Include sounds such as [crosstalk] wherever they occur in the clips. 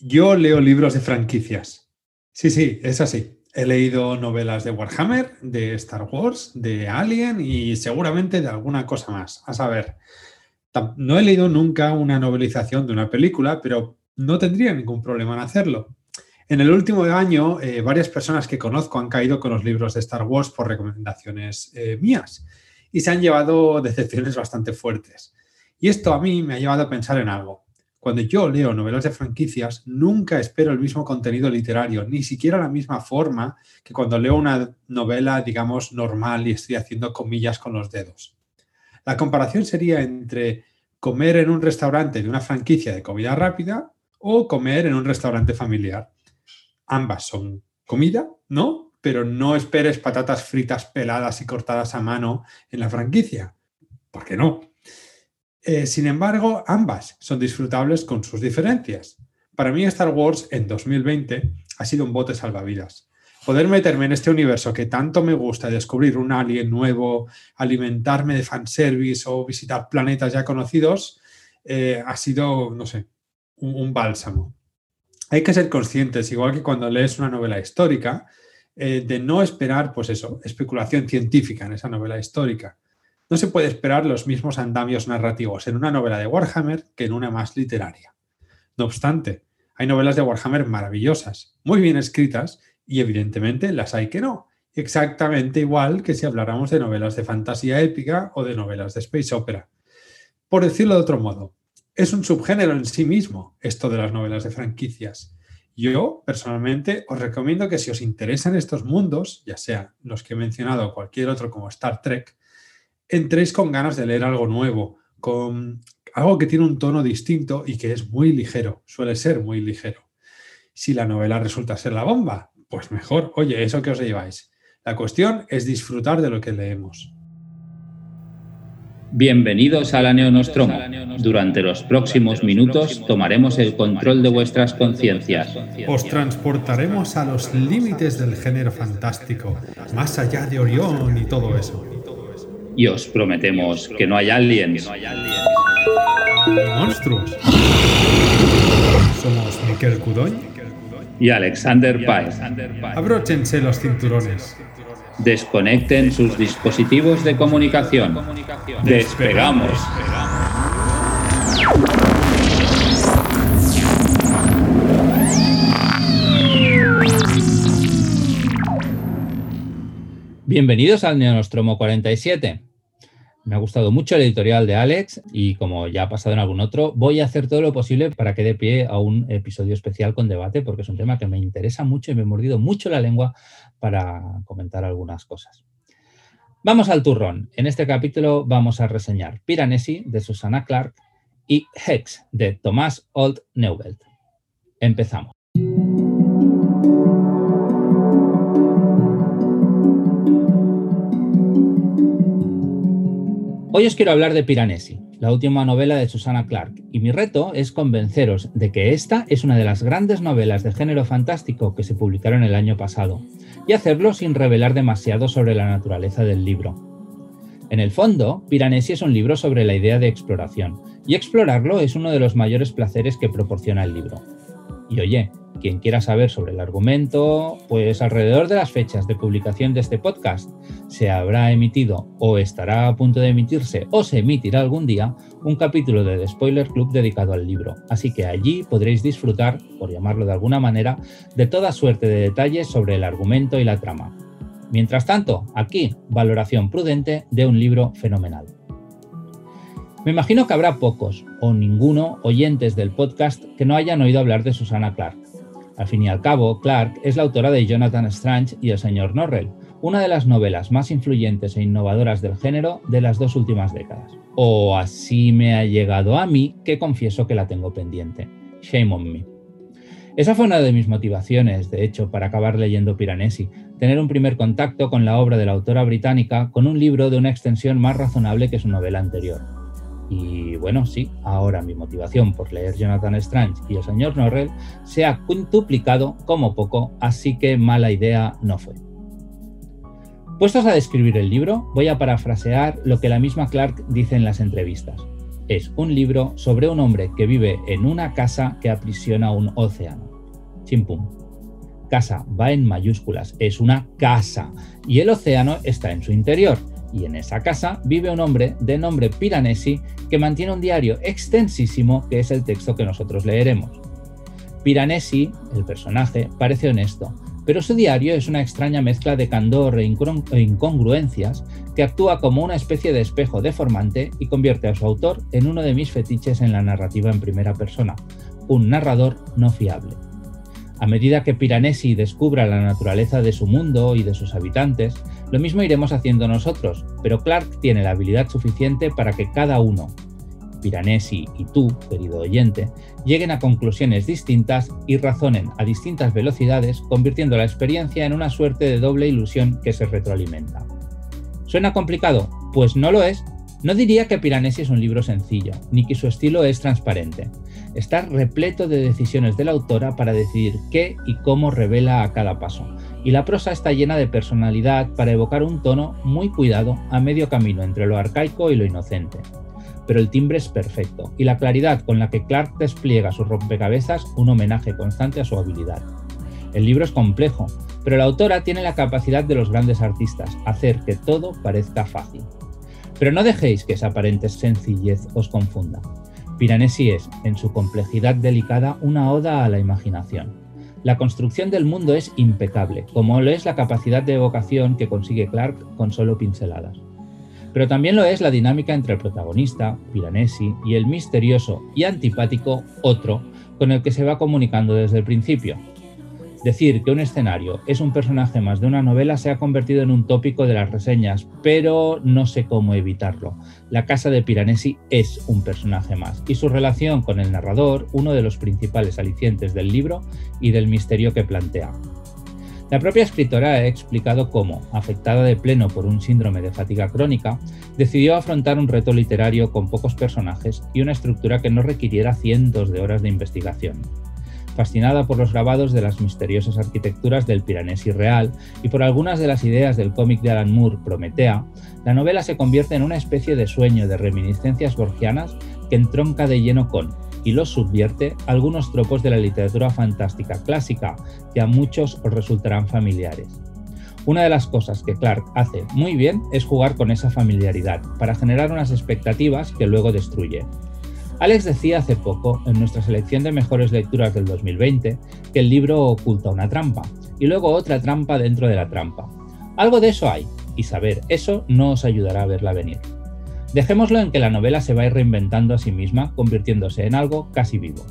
Yo leo libros de franquicias. Sí, sí, es así. He leído novelas de Warhammer, de Star Wars, de Alien y seguramente de alguna cosa más. A saber, no he leído nunca una novelización de una película, pero no tendría ningún problema en hacerlo. En el último año, eh, varias personas que conozco han caído con los libros de Star Wars por recomendaciones eh, mías y se han llevado decepciones bastante fuertes. Y esto a mí me ha llevado a pensar en algo. Cuando yo leo novelas de franquicias, nunca espero el mismo contenido literario, ni siquiera la misma forma que cuando leo una novela, digamos, normal y estoy haciendo comillas con los dedos. La comparación sería entre comer en un restaurante de una franquicia de comida rápida o comer en un restaurante familiar. Ambas son comida, ¿no? Pero no esperes patatas fritas peladas y cortadas a mano en la franquicia. ¿Por qué no? Eh, sin embargo, ambas son disfrutables con sus diferencias. Para mí Star Wars en 2020 ha sido un bote salvavidas. Poder meterme en este universo que tanto me gusta, descubrir un alien nuevo, alimentarme de fanservice o visitar planetas ya conocidos, eh, ha sido, no sé, un, bálsamo. Hay que ser conscientes, igual que cuando lees una novela histórica, eh, de no esperar, pues eso, especulación científica en esa novela histórica. No se puede esperar los mismos andamios narrativos en una novela de Warhammer que en una más literaria. No obstante, hay novelas de Warhammer maravillosas, muy bien escritas, y evidentemente las hay que no. Exactamente igual que si habláramos de novelas de fantasía épica o de novelas de space opera. Por decirlo de otro modo, es un subgénero en sí mismo esto de las novelas de franquicias. Yo, personalmente, os recomiendo que si os interesan estos mundos, ya sea los que he mencionado o cualquier otro como Star Trek, entréis con ganas de leer algo nuevo, con algo que tiene un tono distinto y que es muy ligero, suele ser muy ligero. Si la novela resulta ser la bomba, pues mejor, oye, eso que os lleváis. La cuestión es disfrutar de lo que leemos. Bienvenidos a la Neonostromo. Durante los próximos minutos tomaremos el control de vuestras conciencias. Os transportaremos a los límites del género fantástico, más allá de Orión y todo eso. Y os prometemos que no hay aliens. monstruos. Somos Miquel Cudoy y Alexander Paez. Abróchense los cinturones. Desconecten sus dispositivos de comunicación. Despegamos. Bienvenidos al Neonostromo 47. Me ha gustado mucho el editorial de Alex y como ya ha pasado en algún otro, voy a hacer todo lo posible para que dé pie a un episodio especial con debate porque es un tema que me interesa mucho y me he mordido mucho la lengua para comentar algunas cosas. Vamos al turrón. En este capítulo vamos a reseñar Piranesi de Susana Clark y Hex de Tomás Old Neuvelt. Empezamos. Hoy os quiero hablar de Piranesi, la última novela de Susana Clark, y mi reto es convenceros de que esta es una de las grandes novelas de género fantástico que se publicaron el año pasado, y hacerlo sin revelar demasiado sobre la naturaleza del libro. En el fondo, Piranesi es un libro sobre la idea de exploración, y explorarlo es uno de los mayores placeres que proporciona el libro. Y oye, quien quiera saber sobre el argumento, pues alrededor de las fechas de publicación de este podcast se habrá emitido o estará a punto de emitirse o se emitirá algún día un capítulo de The Spoiler Club dedicado al libro. Así que allí podréis disfrutar, por llamarlo de alguna manera, de toda suerte de detalles sobre el argumento y la trama. Mientras tanto, aquí, valoración prudente de un libro fenomenal. Me imagino que habrá pocos o ninguno oyentes del podcast que no hayan oído hablar de Susana Clark. Al fin y al cabo, Clark es la autora de Jonathan Strange y El señor Norrell, una de las novelas más influyentes e innovadoras del género de las dos últimas décadas. O así me ha llegado a mí, que confieso que la tengo pendiente. Shame on me. Esa fue una de mis motivaciones, de hecho, para acabar leyendo Piranesi, tener un primer contacto con la obra de la autora británica con un libro de una extensión más razonable que su novela anterior. Y bueno, sí, ahora mi motivación por leer Jonathan Strange y el señor Norrell se ha quintuplicado como poco, así que mala idea no fue. Puestos a describir el libro, voy a parafrasear lo que la misma Clark dice en las entrevistas. es un libro sobre un hombre que vive en una casa que aprisiona un océano. Chimpum. Casa va en mayúsculas, es una casa y el océano está en su interior. Y en esa casa vive un hombre de nombre Piranesi que mantiene un diario extensísimo que es el texto que nosotros leeremos. Piranesi, el personaje, parece honesto, pero su diario es una extraña mezcla de candor e, e incongruencias que actúa como una especie de espejo deformante y convierte a su autor en uno de mis fetiches en la narrativa en primera persona, un narrador no fiable. A medida que Piranesi descubra la naturaleza de su mundo y de sus habitantes, lo mismo iremos haciendo nosotros, pero Clark tiene la habilidad suficiente para que cada uno, Piranesi y tú, querido oyente, lleguen a conclusiones distintas y razonen a distintas velocidades, convirtiendo la experiencia en una suerte de doble ilusión que se retroalimenta. ¿Suena complicado? Pues no lo es. No diría que Piranesi es un libro sencillo, ni que su estilo es transparente. Está repleto de decisiones de la autora para decidir qué y cómo revela a cada paso, y la prosa está llena de personalidad para evocar un tono muy cuidado a medio camino entre lo arcaico y lo inocente pero el timbre es perfecto y la claridad con la que Clark despliega sus rompecabezas un homenaje constante a su habilidad. El libro es complejo, pero la autora tiene la capacidad de los grandes artistas, hacer que todo parezca fácil. Pero no dejéis que esa aparente sencillez os confunda. Piranesi es, en su complejidad delicada, una oda a la imaginación. La construcción del mundo es impecable, como lo es la capacidad de evocación que consigue Clark con solo pinceladas. Pero también lo es la dinámica entre el protagonista, Piranesi, y el misterioso y antipático otro con el que se va comunicando desde el principio. Decir que un escenario es un personaje más de una novela se ha convertido en un tópico de las reseñas, pero no sé cómo evitarlo. La casa de Piranesi es un personaje más y su relación con el narrador uno de los principales alicientes del libro y del misterio que plantea. La propia escritora ha explicado cómo, afectada de pleno por un síndrome de fatiga crónica, decidió afrontar un reto literario con pocos personajes y una estructura que no requiriera cientos de horas de investigación. Fascinada por los grabados de las misteriosas arquitecturas del Piranesi real y por algunas de las ideas del cómic de Alan Moore, Prometea, la novela se convierte en una especie de sueño de reminiscencias borgianas que entronca de lleno con, y los subvierte algunos tropos de la literatura fantástica clásica que a muchos os resultarán familiares. Una de las cosas que Clark hace muy bien es jugar con esa familiaridad para generar unas expectativas que luego destruye. Alex decía hace poco, en nuestra selección de mejores lecturas del 2020, que el libro oculta una trampa, y luego otra trampa dentro de la trampa. Algo de eso hay, y saber eso no os ayudará a verla venir. Dejémoslo en que la novela se va a ir reinventando a sí misma, convirtiéndose en algo casi vivo.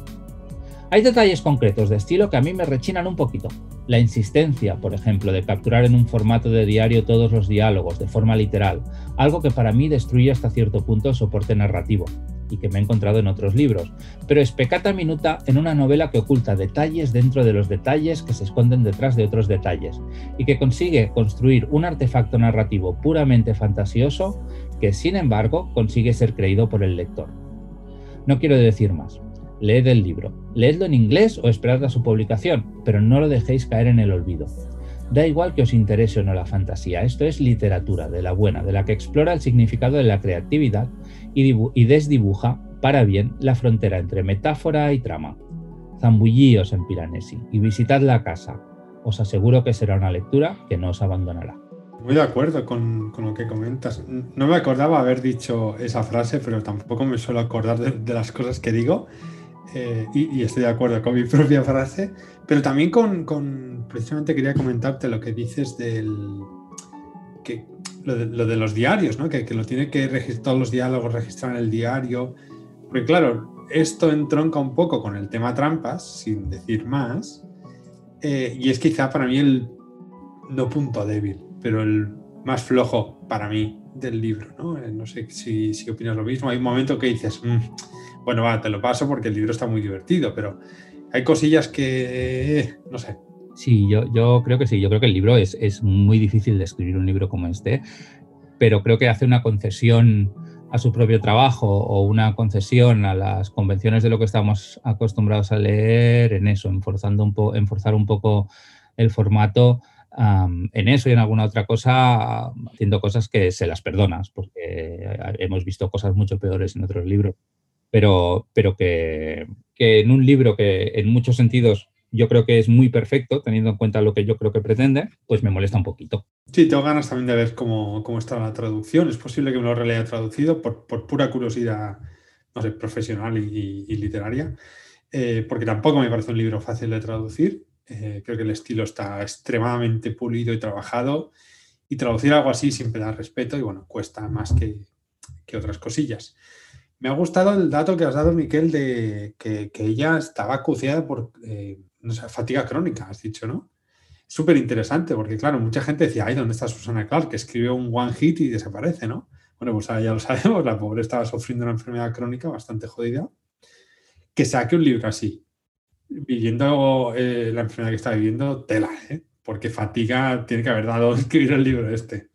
Hay detalles concretos de estilo que a mí me rechinan un poquito. La insistencia, por ejemplo, de capturar en un formato de diario todos los diálogos de forma literal, algo que para mí destruye hasta cierto punto el soporte narrativo y que me he encontrado en otros libros, pero es pecata minuta en una novela que oculta detalles dentro de los detalles que se esconden detrás de otros detalles y que consigue construir un artefacto narrativo puramente fantasioso que sin embargo consigue ser creído por el lector. No quiero decir más. Leed el libro, leedlo en inglés o esperad a su publicación, pero no lo dejéis caer en el olvido. Da igual que os interese o no la fantasía, esto es literatura, de la buena, de la que explora el significado de la creatividad y, desdibuja, para bien, la frontera entre metáfora y trama. Zambullíos en Piranesi y visitad la casa. Os aseguro que será una lectura que no os abandonará. Muy de acuerdo con, lo que comentas. No me acordaba haber dicho esa frase, pero tampoco me suelo acordar de, las cosas que digo. Eh, y, estoy de acuerdo con mi [laughs] propia frase, pero también con, precisamente quería comentarte lo que dices del, que, lo, de, los diarios, ¿no? que, lo tiene que registrar, los diálogos registrar en el diario, porque claro, esto entronca un poco con el tema trampas, sin decir más, eh, y es quizá para mí el no punto débil, pero el más flojo para mí del libro, ¿no? Eh, no sé si, si, opinas lo mismo. Hay un momento que dices, mm, bueno, va, te lo paso porque el libro está muy divertido, pero hay cosillas que, no sé. Sí, yo, yo creo que sí, yo creo que el libro es, es muy difícil de escribir un libro como este, pero creo que hace una concesión a su propio trabajo o una concesión a las convenciones de lo que estamos acostumbrados a leer en eso, enforzando un, po enforzar un poco el formato en eso y en alguna otra cosa, haciendo cosas que se las perdonas, porque hemos visto cosas mucho peores en otros libros, pero, pero que, que en un libro que en muchos sentidos yo creo que es muy perfecto, teniendo en cuenta lo que yo creo que pretende, pues me molesta un poquito. Sí, tengo ganas también de ver cómo, cómo está la traducción. Es posible que me lo relea traducido por, por pura curiosidad, no sé, profesional y, literaria, eh, porque tampoco me parece un libro fácil de traducir. Eh, creo que el estilo está extremadamente pulido y trabajado y traducir algo así siempre da respeto y bueno, cuesta más que, que otras cosillas. Me ha gustado el dato que has dado, Miquel, de que, ella estaba acuciada por eh, no sé, fatiga crónica, has dicho, ¿no? Súper interesante, porque claro, mucha gente decía, ay, ¿dónde está Susana Clark? Que escribe un one hit y desaparece, ¿no? Bueno, pues ya lo [laughs] sabemos, la pobre estaba sufriendo una enfermedad crónica bastante jodida. Que saque un libro así, viviendo eh, la enfermedad que está viviendo, tela, ¿eh? Porque fatiga tiene que haber dado [laughs] escribir el libro este.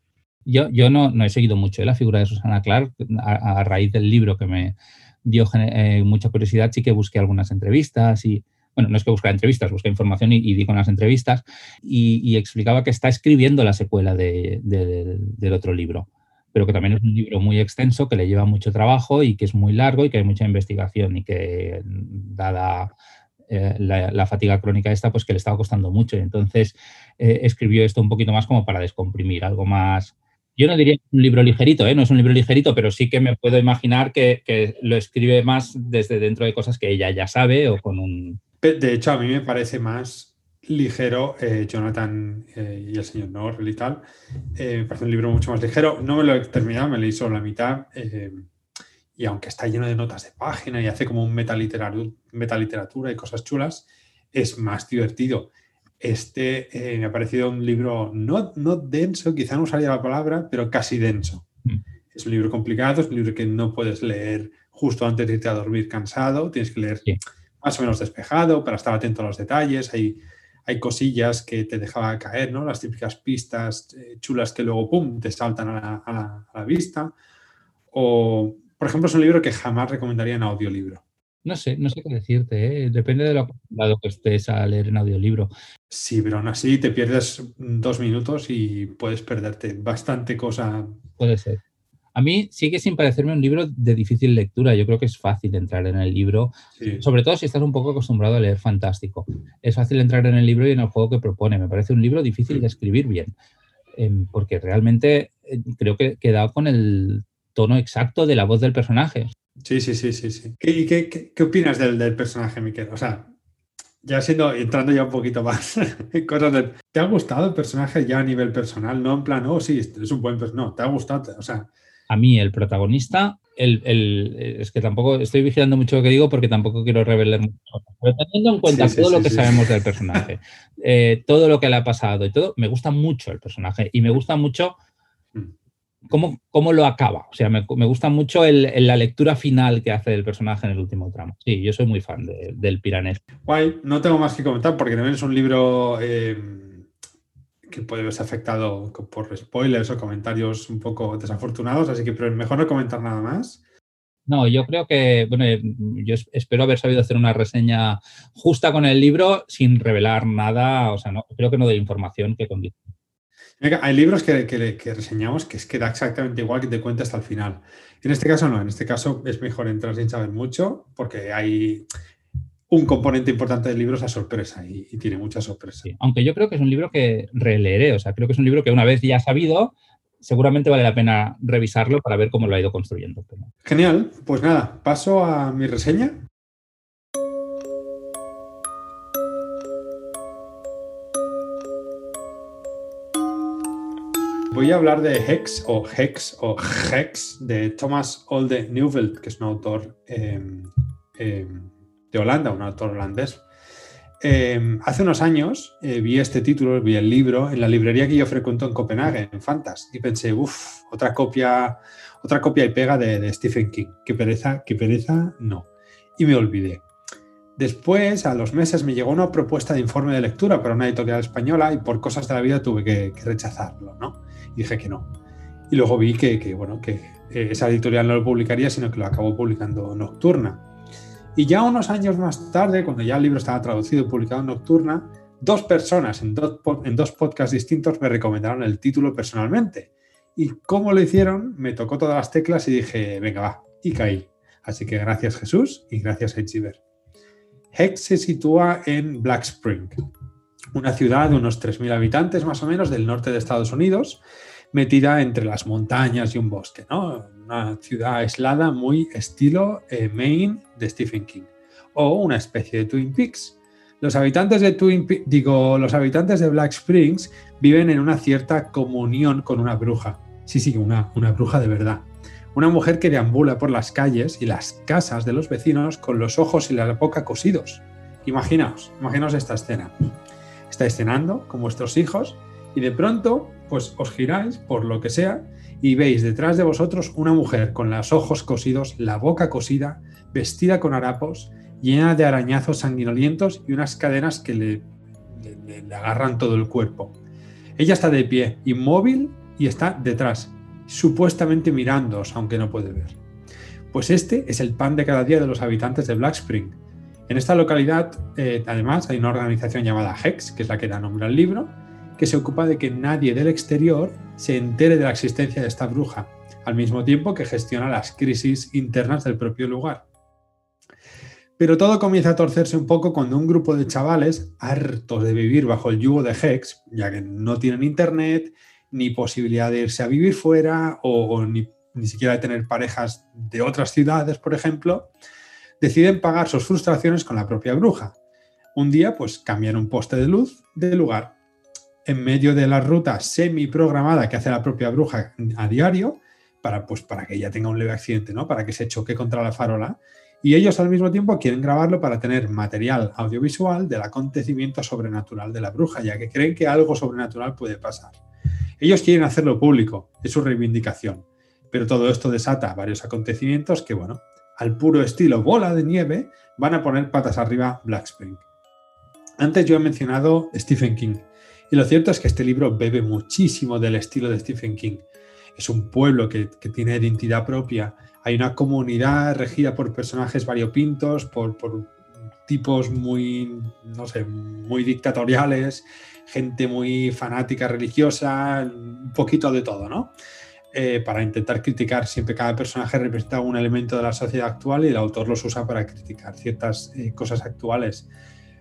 Yo, yo no, no he seguido mucho ¿eh? la figura de Susana Clark a, raíz del libro que me dio eh, mucha curiosidad, sí que busqué algunas entrevistas y, bueno, no es que busque entrevistas, busqué información y, y di con las entrevistas y, explicaba que está escribiendo la secuela del otro libro, pero que también es un libro muy extenso, que le lleva mucho trabajo y que es muy largo y que hay mucha investigación y que dada eh, la, fatiga crónica esta, pues que le estaba costando mucho. Entonces escribió esto un poquito más como para descomprimir, algo más... Yo no diría un libro ligerito, ¿eh? no es un libro ligerito, pero sí que me puedo imaginar que, que lo escribe más desde dentro de cosas que ella ya sabe o con un, de hecho, a mí me parece más ligero eh, Jonathan eh, y el señor Norrell y tal. Eh, me parece un libro mucho más ligero. No me lo he terminado, me leí solo la mitad. y aunque está lleno de notas de página y hace como un metaliteratura, y cosas chulas, es más divertido. Este me ha parecido un libro no, no denso, quizá no usaría la palabra, pero casi denso. Mm. Es un libro complicado, es un libro que no puedes leer justo antes de irte a dormir cansado, tienes que leer más o menos despejado para estar atento a los detalles. Hay, hay cosillas que te dejaba caer, ¿no? Las típicas pistas eh, chulas que luego, ¡pum!, te saltan a la, vista. O, por ejemplo, es un libro que jamás recomendaría en audiolibro. No sé, no sé qué decirte, ¿eh? depende de lo acostumbrado que estés a leer en audiolibro. Sí, pero aún así te pierdes dos minutos y puedes perderte bastante cosa. Puede ser. A mí sigue sin parecerme un libro de difícil lectura. Yo creo que es fácil entrar en el libro, sobre todo si estás un poco acostumbrado a leer fantástico. Es fácil entrar en el libro y en el juego que propone. Me parece un libro difícil de escribir bien, em, porque realmente eh, creo que queda con el tono exacto de la voz del personaje. Sí, sí, sí, sí. sí. ¿Qué, qué, qué, opinas del, del, personaje, Miquel? O sea, ya siendo, entrando ya un poquito más [laughs] en cosas de... ¿Te ha gustado el personaje ya a nivel personal? No en plan, oh, sí, es un buen personaje. No, ¿te ha gustado? O sea, a mí el protagonista, el, es que tampoco estoy vigilando mucho lo que digo porque tampoco quiero revelar mucho. Pero teniendo en cuenta todo lo que sabemos del personaje, [laughs] eh, todo lo que le ha pasado y todo, me gusta mucho el personaje y me gusta mucho mm. Cómo, cómo lo acaba. O sea, me, gusta mucho la lectura final que hace del personaje en el último tramo. Sí, yo soy muy fan del Piranés. Guay, no tengo más que comentar porque también es un libro. Eh, que puede verse afectado por spoilers o comentarios un poco desafortunados, así que pero mejor no comentar nada más. No, yo creo que, bueno, eh, yo espero haber sabido hacer una reseña justa con el libro sin revelar nada, o sea, no, creo que no de información que condice. Hay libros que, que, reseñamos que es que da exactamente igual que te cuenta hasta el final. En este caso no, en este caso es mejor entrar sin saber mucho porque hay, un componente importante del libro es la sorpresa y, tiene mucha sorpresa. aunque yo creo que es un libro que releeré, o sea, creo que es un libro que una vez ya sabido, seguramente vale la pena revisarlo para ver cómo lo ha ido construyendo. Genial, pues nada, paso a mi reseña. Voy a hablar de Hex o Hex o Hex de Thomas Olde Neuveld, que es un autor em, em, de Holanda, un autor holandés. Em, hace unos años eh, vi este título, vi el libro en la librería que yo frecuento en Copenhague, en Fantas, y pensé, uff, otra copia, otra copia y pega de, Stephen King. Qué pereza, qué pereza, no. Y me olvidé. Después, a los meses, me llegó una propuesta de informe de lectura para una editorial española y por cosas de la vida tuve que, rechazarlo, ¿no? Y dije que no. Y luego vi que, que bueno, que eh, esa editorial no lo publicaría, sino que lo acabó publicando Nocturna. Y ya unos años más tarde, cuando ya el libro estaba traducido y publicado en Nocturna, Dos personas en dos, podcasts distintos me recomendaron el título personalmente. Y como lo hicieron, me tocó todas las teclas y dije, venga, va, y caí. Así que gracias Jesús y gracias Echiver. Hex se sitúa en Black Spring, una ciudad de unos 3.000 habitantes más o menos del norte de Estados Unidos, metida entre las montañas y un bosque, ¿no? Una ciudad aislada muy estilo eh, Maine de Stephen King o una especie de Twin Peaks. Los habitantes de Twin digo, los habitantes de Black Springs viven en una cierta comunión con una bruja. Sí, sí, una, una bruja de verdad. Una mujer que deambula por las calles y las casas de los vecinos con los ojos y la boca cosidos. Imaginaos, imaginaos esta escena. Estáis cenando con vuestros hijos y de pronto, pues os giráis por lo que sea y veis detrás de vosotros una mujer con los ojos cosidos, la boca cosida, vestida con harapos, llena de arañazos sanguinolientos y unas cadenas que le, le, agarran todo el cuerpo. Ella está de pie, inmóvil y está detrás, supuestamente mirándoos, aunque no puede ver. Pues este es el pan de cada día de los habitantes de Black Spring. En esta localidad, eh, además, hay una organización llamada HEX, que es la que da nombre al libro, que se ocupa de que nadie del exterior se entere de la existencia de esta bruja, al mismo tiempo que gestiona las crisis internas del propio lugar. Pero todo comienza a torcerse un poco cuando un grupo de chavales, hartos de vivir bajo el yugo de Hex, ya que no tienen internet, ni posibilidad de irse a vivir fuera, o, ni, ni siquiera de tener parejas de otras ciudades, por ejemplo, deciden pagar sus frustraciones con la propia bruja. Un día, pues cambian un poste de luz de lugar en medio de la ruta semi programada que hace la propia bruja a diario, para, pues, para que ella tenga un leve accidente, ¿no? Para que se choque contra la farola. Y ellos al mismo tiempo quieren grabarlo para tener material audiovisual del acontecimiento sobrenatural de la bruja, ya que creen que algo sobrenatural puede pasar. Ellos quieren hacerlo público, es su reivindicación. Pero todo esto desata varios acontecimientos que, bueno, al puro estilo bola de nieve, van a poner patas arriba Black Spring. Antes yo he mencionado Stephen King, y lo cierto es que este libro bebe muchísimo del estilo de Stephen King. Es un pueblo que, tiene identidad propia. Hay una comunidad regida por personajes variopintos, por, tipos muy, no sé, muy dictatoriales, gente muy fanática religiosa, un poquito de todo, ¿no? Eh, para intentar criticar, siempre cada personaje representa un elemento de la sociedad actual y el autor los usa para criticar ciertas eh, cosas actuales.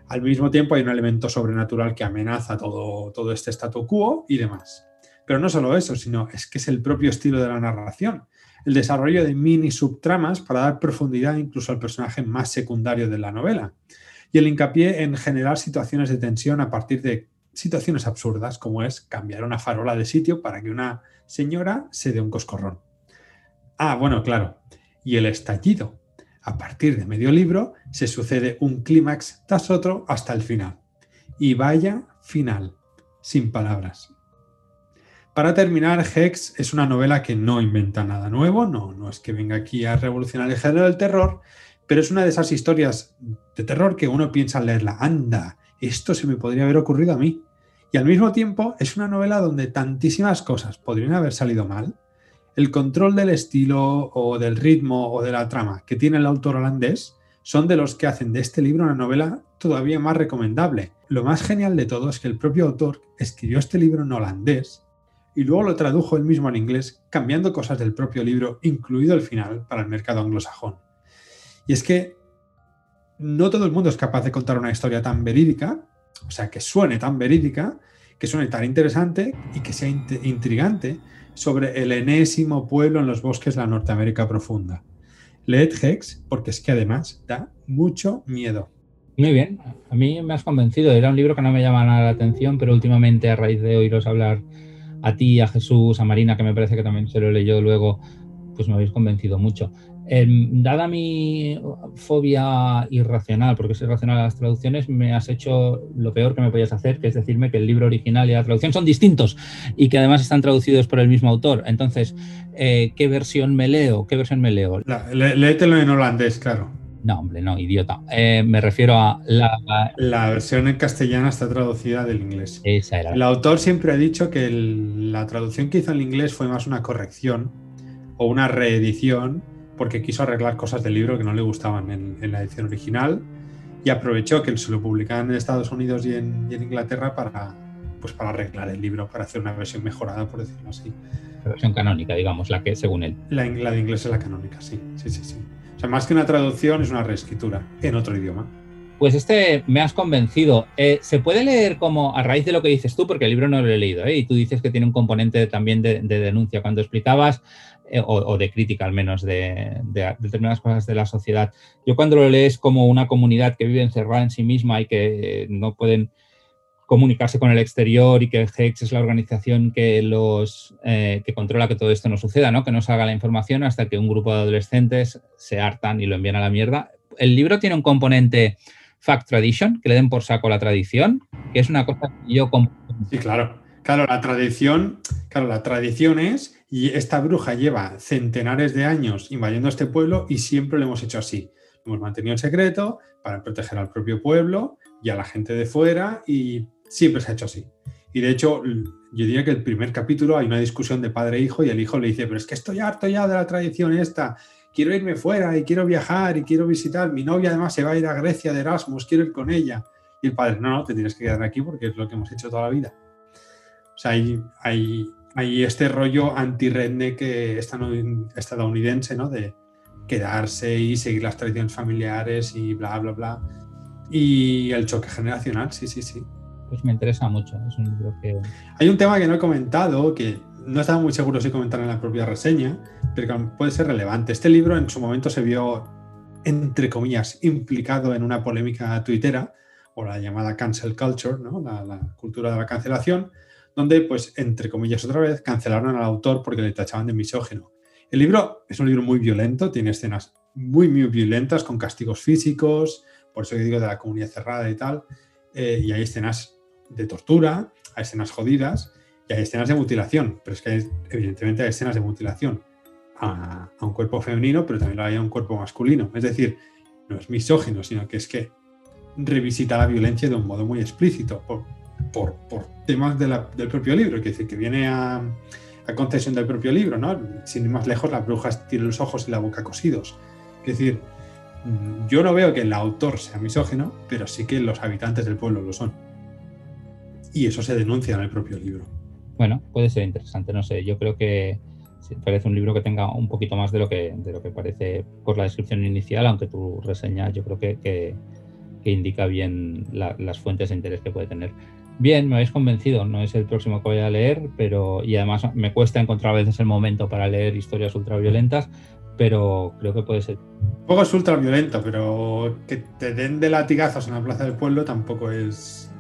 Al mismo tiempo hay un elemento sobrenatural que amenaza todo, todo este statu quo y demás. Pero no solo eso, sino es que es el propio estilo de la narración, el desarrollo de mini subtramas para dar profundidad incluso al personaje más secundario de la novela, y el hincapié en generar situaciones de tensión a partir de situaciones absurdas, como es cambiar una farola de sitio para que una señora se dé un coscorrón. Ah, bueno, claro, y el estallido, a partir de medio libro se sucede un clímax tras otro hasta el final. Y vaya final, sin palabras. Para terminar, Hex es una novela que no inventa nada nuevo, no, no es que venga aquí a revolucionar el género del terror, pero es una de esas historias de terror que uno piensa leerla, anda, esto se me podría haber ocurrido a mí. Y al mismo tiempo es una novela donde tantísimas cosas podrían haber salido mal, el control del estilo o del ritmo o de la trama que tiene el autor holandés son de los que hacen de este libro una novela todavía más recomendable. Lo más genial de todo es que el propio autor escribió este libro en holandés y luego lo tradujo él mismo en inglés, cambiando cosas del propio libro, incluido el final, para el mercado anglosajón. Y es que no todo el mundo es capaz de contar una historia tan verídica, o sea, que suene tan verídica, que suene tan interesante y que sea intrigante, sobre el enésimo pueblo en los bosques de la Norteamérica profunda. Leed Hex porque es que además da mucho miedo. Muy bien, a mí me has convencido. Era un libro que no me llama nada la atención, pero últimamente a raíz de oíros hablar a ti, a Jesús, a Marina, que me parece que también se lo leyó luego, pues me habéis convencido mucho. Em, dada mi fobia irracional, porque es irracional a las traducciones, me has hecho lo peor que me podías hacer, que es decirme que el libro original y la traducción son distintos y que además están traducidos por el mismo autor. Entonces, eh, ¿qué versión me leo? ¿Qué versión me leo? léetelo en holandés, claro. No, hombre, no, idiota. Eh, me refiero a la... La versión en castellana está traducida del inglés. Esa era. El autor siempre ha dicho que la traducción que hizo en inglés fue más una corrección o una reedición porque quiso arreglar cosas del libro que no le gustaban en, la edición original y aprovechó que se lo publicaban en Estados Unidos y en, y en Inglaterra para, pues para arreglar el libro, para hacer una versión mejorada, por decirlo así. La versión canónica, digamos, la que según él. La, la de inglés es la canónica, sí, sí, sí, sí. O sea, más que una traducción, es una reescritura en otro idioma. Pues este me has convencido. Eh, ¿Se puede leer como a raíz de lo que dices tú? Porque el libro no lo he leído, ¿eh? y tú dices que tiene un componente también de, de denuncia. Cuando explicabas, eh, o, de crítica al menos, de, determinadas cosas de la sociedad. Yo cuando lo lees como una comunidad que vive encerrada en sí misma y que no pueden comunicarse con el exterior y que Hex es la organización que los eh, que controla que todo esto no suceda, ¿no? que no salga la información hasta que un grupo de adolescentes se hartan y lo envían a la mierda. El libro tiene un componente fact tradition, que le den por saco la tradición, que es una cosa que yo... Sí, claro. Claro, la tradición, claro, la tradición es, y esta bruja lleva centenares de años invadiendo este pueblo y siempre lo hemos hecho así. Lo hemos mantenido en secreto para proteger al propio pueblo y a la gente de fuera y siempre se ha hecho así. Y de hecho, yo diría que el primer capítulo hay una discusión de padre e hijo y el hijo le dice, pero es que estoy harto ya de la tradición esta, quiero irme fuera y quiero viajar y quiero visitar, mi novia además se va a ir a Grecia de Erasmus, quiero ir con ella. Y el padre, no, no, te tienes que quedar aquí porque es lo que hemos hecho toda la vida. O sea, hay, hay, hay este rollo anti-redneck estadounidense, ¿no? De quedarse y seguir las tradiciones familiares y bla, bla, bla. Y el choque generacional, sí, sí, sí pues me interesa mucho. Es un libro que... Hay un tema que no he comentado, que no estaba muy seguro si comentar en la propia reseña, pero que puede ser relevante. Este libro en su momento se vio, entre comillas, implicado en una polémica tuitera, o la llamada cancel culture, ¿no? la, cultura de la cancelación, donde, pues, entre comillas otra vez, cancelaron al autor porque le tachaban de misógino. El libro es un libro muy violento, tiene escenas muy, muy violentas con castigos físicos, por eso digo de la comunidad cerrada y tal, eh, y hay escenas de tortura, hay escenas jodidas y hay escenas de mutilación, pero es que evidentemente hay escenas de mutilación a, un cuerpo femenino, pero también hay a un cuerpo masculino. Es decir, no es misógino, sino que es que revisita la violencia de un modo muy explícito por, por, por temas del propio libro, es decir, que viene a, a concesión del propio libro, ¿no? Sin ir más lejos, las brujas tienen los ojos y la boca cosidos. Es decir, yo no veo que el autor sea misógino, pero sí que los habitantes del pueblo lo son y eso se denuncia en el propio libro. Bueno, puede ser interesante, no sé, yo creo que parece un libro que tenga un poquito más de lo que, de lo que parece por la descripción inicial, aunque tu reseña yo creo que, que, que indica bien la, las fuentes de interés que puede tener. Bien, me habéis convencido, no es el próximo que voy a leer, pero y además me cuesta encontrar a veces el momento para leer historias ultraviolentas, pero creo que puede ser. Un poco es ultraviolento, pero que te den de latigazos en la plaza del pueblo tampoco es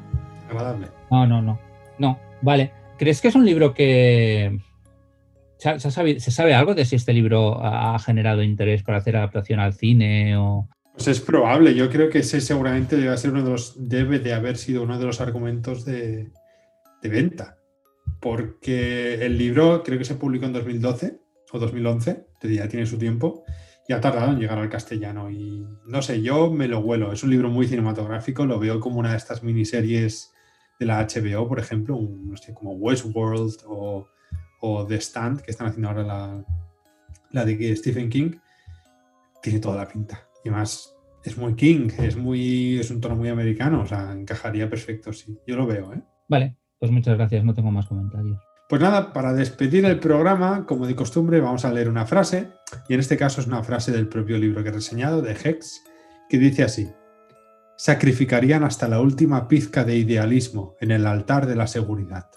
agradable. No, no, no. No, vale. ¿Crees que es un libro que... ¿Se, sabe, ¿Se sabe algo de si este libro ha generado interés para hacer adaptación al cine o...? Pues es probable. Yo creo que ese seguramente debe, ser uno de, los, debe de haber sido uno de los argumentos de, de venta. Porque el libro creo que se publicó en 2012 o 2011, ya tiene su tiempo, y ha tardado en llegar al castellano. Y no sé, yo me lo huelo. Es un libro muy cinematográfico, lo veo como una de estas miniseries de la HBO, por ejemplo, un, no sé, como Westworld o, o, The Stand, que están haciendo ahora la, la de Stephen King, tiene toda la pinta. Y además es muy King, es, muy, es un tono muy americano, o sea, encajaría perfecto, sí. Yo lo veo, ¿eh? Vale, pues muchas gracias, no tengo más comentarios. Pues nada, para despedir el programa, como de costumbre, vamos a leer una frase, y en este caso es una frase del propio libro que he reseñado, de Hex, que dice así sacrificarían hasta la última pizca de idealismo en el altar de la seguridad.